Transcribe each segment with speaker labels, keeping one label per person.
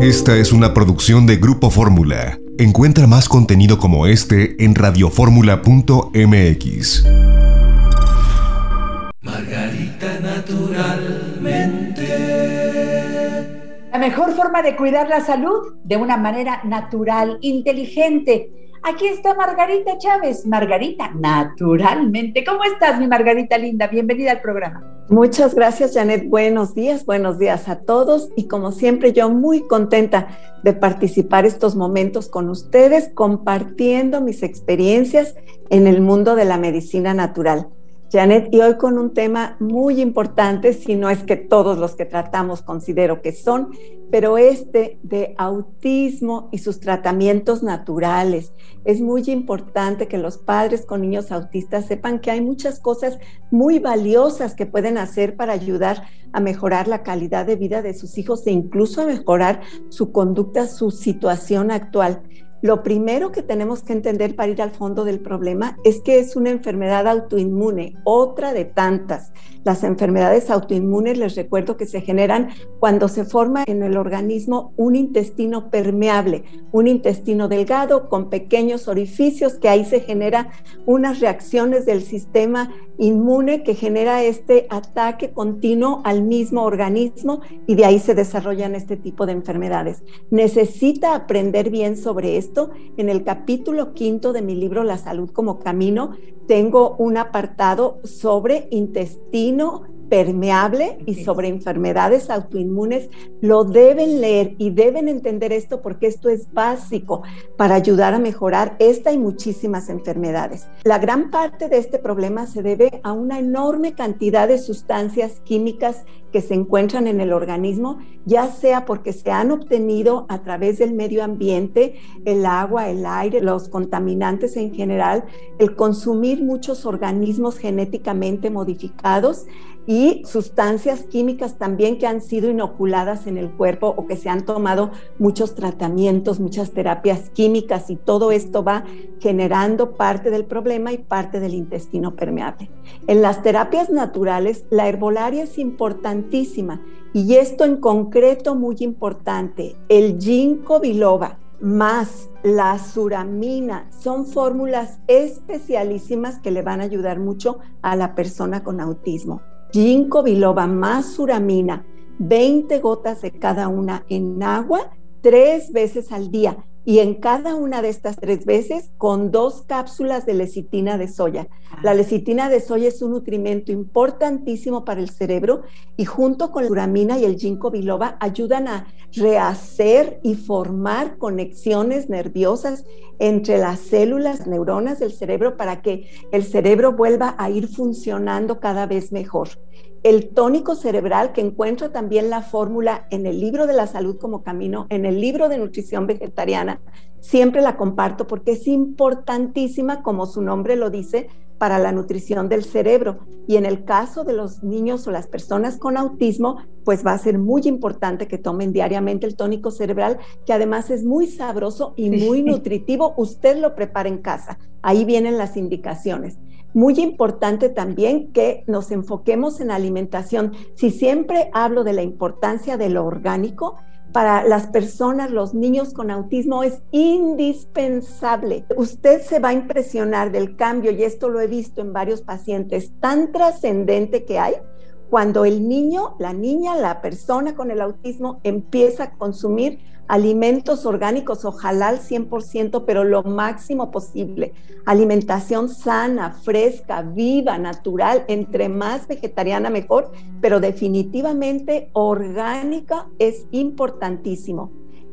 Speaker 1: Esta es una producción de Grupo Fórmula. Encuentra más contenido como este en radioformula.mx.
Speaker 2: Margarita naturalmente.
Speaker 3: La mejor forma de cuidar la salud de una manera natural, inteligente Aquí está Margarita Chávez. Margarita, naturalmente. ¿Cómo estás, mi Margarita linda? Bienvenida al programa.
Speaker 4: Muchas gracias, Janet. Buenos días, buenos días a todos. Y como siempre, yo muy contenta de participar estos momentos con ustedes, compartiendo mis experiencias en el mundo de la medicina natural. Janet, y hoy con un tema muy importante, si no es que todos los que tratamos considero que son, pero este de autismo y sus tratamientos naturales. Es muy importante que los padres con niños autistas sepan que hay muchas cosas muy valiosas que pueden hacer para ayudar a mejorar la calidad de vida de sus hijos e incluso a mejorar su conducta, su situación actual. Lo primero que tenemos que entender para ir al fondo del problema es que es una enfermedad autoinmune, otra de tantas. Las enfermedades autoinmunes, les recuerdo que se generan cuando se forma en el organismo un intestino permeable, un intestino delgado con pequeños orificios que ahí se generan unas reacciones del sistema inmune que genera este ataque continuo al mismo organismo y de ahí se desarrollan este tipo de enfermedades. Necesita aprender bien sobre esto. En el capítulo quinto de mi libro La salud como camino, tengo un apartado sobre intestino permeable y sobre enfermedades autoinmunes, lo deben leer y deben entender esto porque esto es básico para ayudar a mejorar esta y muchísimas enfermedades. La gran parte de este problema se debe a una enorme cantidad de sustancias químicas que se encuentran en el organismo, ya sea porque se han obtenido a través del medio ambiente, el agua, el aire, los contaminantes en general, el consumir muchos organismos genéticamente modificados, y sustancias químicas también que han sido inoculadas en el cuerpo o que se han tomado muchos tratamientos, muchas terapias químicas y todo esto va generando parte del problema y parte del intestino permeable. En las terapias naturales, la herbolaria es importantísima y esto en concreto muy importante, el ginkgo biloba más la suramina son fórmulas especialísimas que le van a ayudar mucho a la persona con autismo ginkgo biloba más suramina, 20 gotas de cada una en agua tres veces al día y en cada una de estas tres veces con dos cápsulas de lecitina de soya. La lecitina de soya es un nutrimento importantísimo para el cerebro y junto con la suramina y el ginkgo biloba ayudan a rehacer y formar conexiones nerviosas entre las células, neuronas del cerebro para que el cerebro vuelva a ir funcionando cada vez mejor el tónico cerebral que encuentro también la fórmula en el libro de la salud como camino, en el libro de nutrición vegetariana, siempre la comparto porque es importantísima, como su nombre lo dice, para la nutrición del cerebro. Y en el caso de los niños o las personas con autismo, pues va a ser muy importante que tomen diariamente el tónico cerebral, que además es muy sabroso y muy nutritivo. Usted lo prepara en casa. Ahí vienen las indicaciones. Muy importante también que nos enfoquemos en alimentación. Si siempre hablo de la importancia de lo orgánico, para las personas, los niños con autismo es indispensable. Usted se va a impresionar del cambio, y esto lo he visto en varios pacientes, tan trascendente que hay cuando el niño, la niña, la persona con el autismo empieza a consumir alimentos orgánicos, ojalá al 100%, pero lo máximo posible. Alimentación sana, fresca, viva, natural, entre más vegetariana mejor, pero definitivamente orgánica es importantísimo.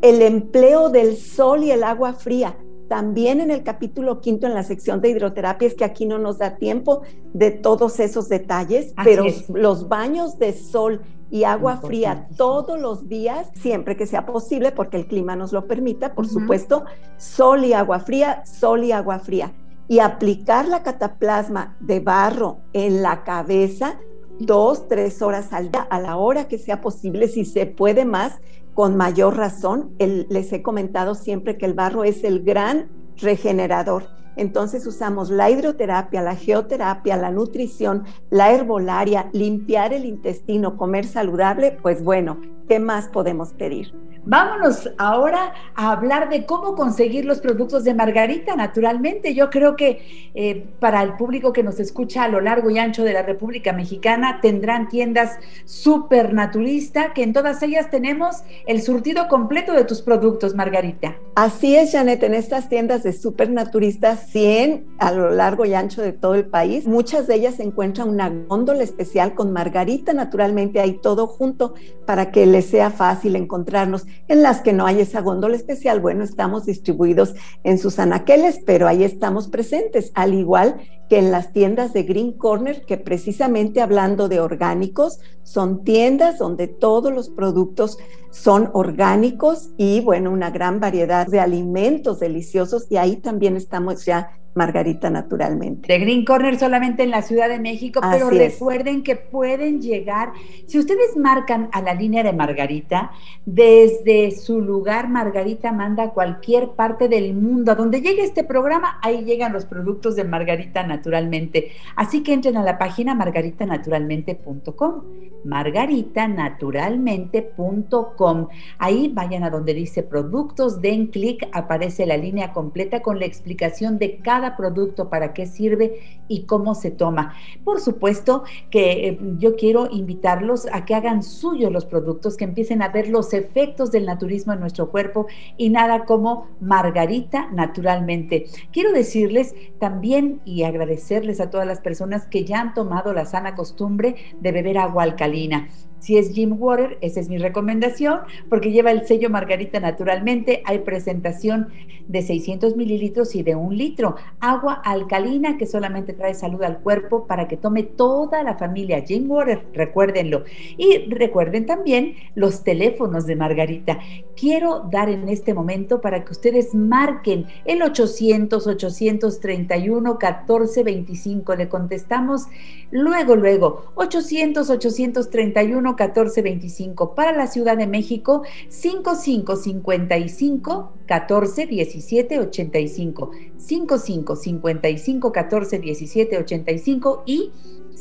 Speaker 4: El empleo del sol y el agua fría. También en el capítulo quinto, en la sección de hidroterapia, es que aquí no nos da tiempo de todos esos detalles, pero los baños de sol y agua fría todos los días, siempre que sea posible, porque el clima nos lo permita, por supuesto, sol y agua fría, sol y agua fría. Y aplicar la cataplasma de barro en la cabeza dos, tres horas al día, a la hora que sea posible, si se puede más, con mayor razón. les he comentado siempre que el barro es el gran regenerador. Entonces usamos la hidroterapia, la geoterapia, la nutrición, la herbolaria, limpiar el intestino, comer saludable, pues bueno, ¿qué más podemos pedir?
Speaker 3: Vámonos ahora a hablar de cómo conseguir los productos de Margarita, naturalmente. Yo creo que eh, para el público que nos escucha a lo largo y ancho de la República Mexicana tendrán tiendas súper naturista, que en todas ellas tenemos el surtido completo de tus productos, Margarita.
Speaker 4: Así es, Janet, en estas tiendas de súper naturista 100 a lo largo y ancho de todo el país, muchas de ellas encuentran una góndola especial con Margarita, naturalmente hay todo junto para que les sea fácil encontrarnos. En las que no hay esa góndola especial, bueno, estamos distribuidos en sus anaqueles, pero ahí estamos presentes, al igual que en las tiendas de Green Corner, que precisamente hablando de orgánicos, son tiendas donde todos los productos son orgánicos y bueno, una gran variedad de alimentos deliciosos y ahí también estamos ya Margarita naturalmente.
Speaker 3: De Green Corner solamente en la Ciudad de México, pero recuerden que pueden llegar, si ustedes marcan a la línea de Margarita, desde su lugar Margarita manda a cualquier parte del mundo, a donde llegue este programa, ahí llegan los productos de Margarita naturalmente. Así que entren a la página margaritanaturalmente.com, margaritanaturalmente.com. Ahí vayan a donde dice productos, den clic, aparece la línea completa con la explicación de cada producto, para qué sirve y cómo se toma. Por supuesto que eh, yo quiero invitarlos a que hagan suyos los productos, que empiecen a ver los efectos del naturismo en nuestro cuerpo y nada como Margarita naturalmente. Quiero decirles también y agradecerles a todas las personas que ya han tomado la sana costumbre de beber agua alcalina. Si es Jim Water, esa es mi recomendación, porque lleva el sello Margarita naturalmente. Hay presentación de 600 mililitros y de un litro. Agua alcalina que solamente trae salud al cuerpo para que tome toda la familia. Jim Water, recuérdenlo. Y recuerden también los teléfonos de Margarita. Quiero dar en este momento para que ustedes marquen el 800-831-1425. Le contestamos luego, luego. 800-831. 1425 para la Ciudad de México 5555 14 17 85 55 55 14 17 85 y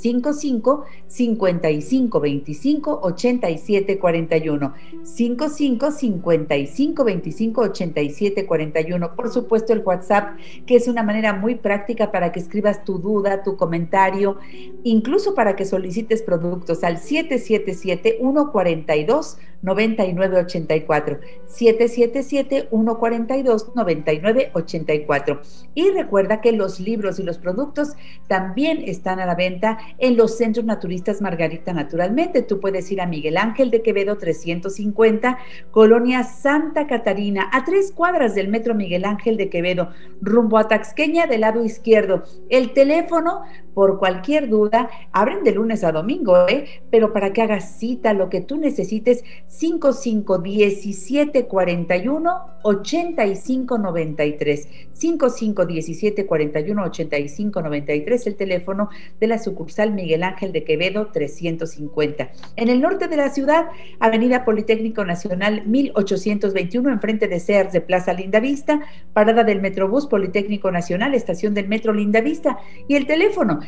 Speaker 3: 55 55 25 87 41 55 55 25 87 41 por supuesto el WhatsApp que es una manera muy práctica para que escribas tu duda tu comentario incluso para que solicites productos al 777 142 9984 777 142 9984 y recuerda que los libros y los productos también están a la venta en los centros naturistas Margarita Naturalmente. Tú puedes ir a Miguel Ángel de Quevedo 350, Colonia Santa Catarina, a tres cuadras del Metro Miguel Ángel de Quevedo, rumbo a Taxqueña del lado izquierdo. El teléfono, por cualquier duda, abren de lunes a domingo, ¿eh? pero para que hagas cita, lo que tú necesites, 551741 8593 551741 8593 el teléfono de la sucursal Miguel Ángel de Quevedo 350. En el norte de la ciudad, Avenida Politécnico Nacional 1821, enfrente de Sears de Plaza Lindavista, parada del Metrobús Politécnico Nacional, estación del Metro Lindavista y el teléfono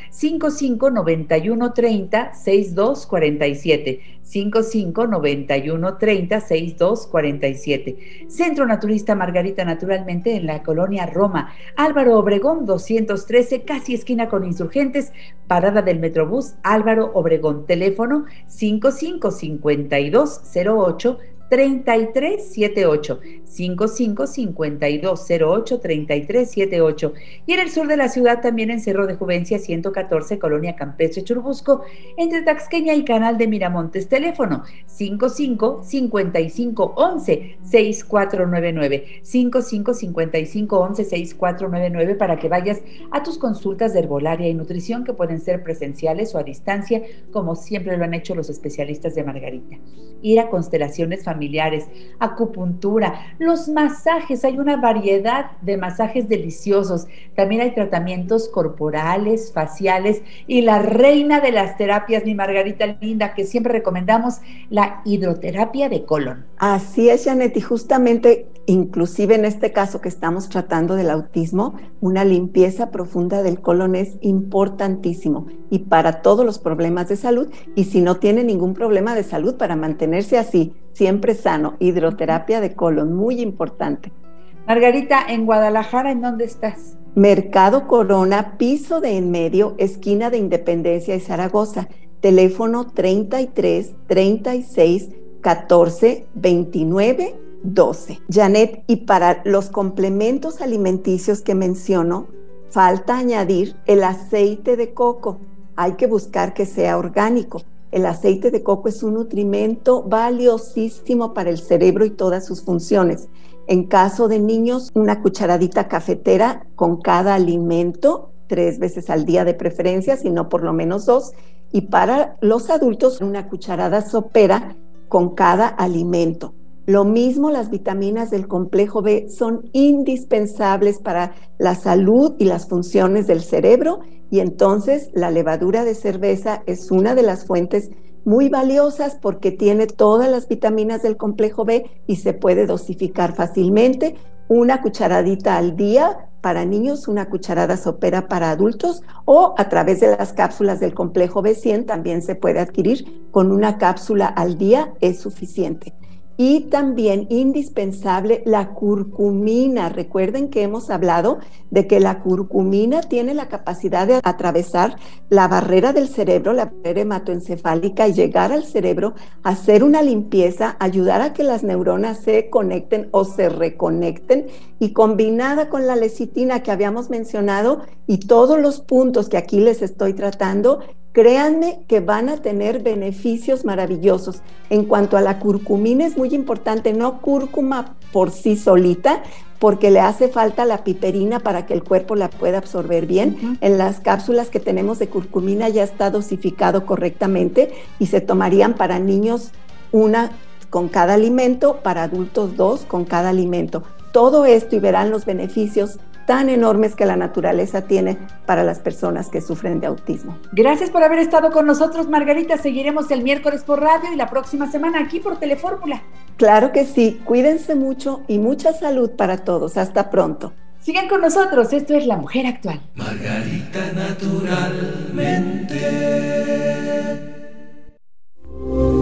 Speaker 3: 559130 6247 559130 6247. Centro Naturista Margarita Naturalmente en la colonia Roma, Álvaro Obregón 213, casi esquina con insurgentes, parada del Metrobús Álvaro Obregón, teléfono 555208 3378 55 5208 3378 y en el sur de la ciudad también en Cerro de Juvencia 114 Colonia Campestre Churbusco entre Taxqueña y Canal de Miramontes. Teléfono 55 55 11 6499 55 55 11 6499 para que vayas a tus consultas de herbolaria y nutrición que pueden ser presenciales o a distancia como siempre lo han hecho los especialistas de Margarita. Ir a constelaciones familiares familiares, acupuntura, los masajes, hay una variedad de masajes deliciosos. También hay tratamientos corporales, faciales y la reina de las terapias, mi Margarita Linda, que siempre recomendamos, la hidroterapia de colon.
Speaker 4: Así es, Janet, y justamente inclusive en este caso que estamos tratando del autismo, una limpieza profunda del colon es importantísimo y para todos los problemas de salud y si no tiene ningún problema de salud para mantenerse así, siempre sano, hidroterapia de colon, muy importante.
Speaker 3: Margarita, en Guadalajara, ¿en dónde estás?
Speaker 4: Mercado Corona, piso de en medio, esquina de Independencia y Zaragoza, teléfono 33 36 14 29 12. Janet, y para los complementos alimenticios que menciono, falta añadir el aceite de coco. Hay que buscar que sea orgánico. El aceite de coco es un nutrimento valiosísimo para el cerebro y todas sus funciones. En caso de niños, una cucharadita cafetera con cada alimento, tres veces al día de preferencia, si no por lo menos dos. Y para los adultos, una cucharada sopera con cada alimento. Lo mismo las vitaminas del complejo B son indispensables para la salud y las funciones del cerebro y entonces la levadura de cerveza es una de las fuentes muy valiosas porque tiene todas las vitaminas del complejo B y se puede dosificar fácilmente. Una cucharadita al día para niños, una cucharada sopera para adultos o a través de las cápsulas del complejo B100 también se puede adquirir. Con una cápsula al día es suficiente y también indispensable la curcumina. Recuerden que hemos hablado de que la curcumina tiene la capacidad de atravesar la barrera del cerebro, la barrera hematoencefálica y llegar al cerebro, hacer una limpieza, ayudar a que las neuronas se conecten o se reconecten y combinada con la lecitina que habíamos mencionado y todos los puntos que aquí les estoy tratando, créanme que van a tener beneficios maravillosos. En cuanto a la curcumina, es muy importante, no cúrcuma por sí solita, porque le hace falta la piperina para que el cuerpo la pueda absorber bien. En las cápsulas que tenemos de curcumina ya está dosificado correctamente y se tomarían para niños una con cada alimento, para adultos dos con cada alimento. Todo esto y verán los beneficios tan enormes que la naturaleza tiene para las personas que sufren de autismo.
Speaker 3: Gracias por haber estado con nosotros, Margarita. Seguiremos el miércoles por radio y la próxima semana aquí por Telefórmula.
Speaker 4: Claro que sí. Cuídense mucho y mucha salud para todos. Hasta pronto.
Speaker 3: Sigan con nosotros. Esto es La Mujer Actual.
Speaker 2: Margarita naturalmente.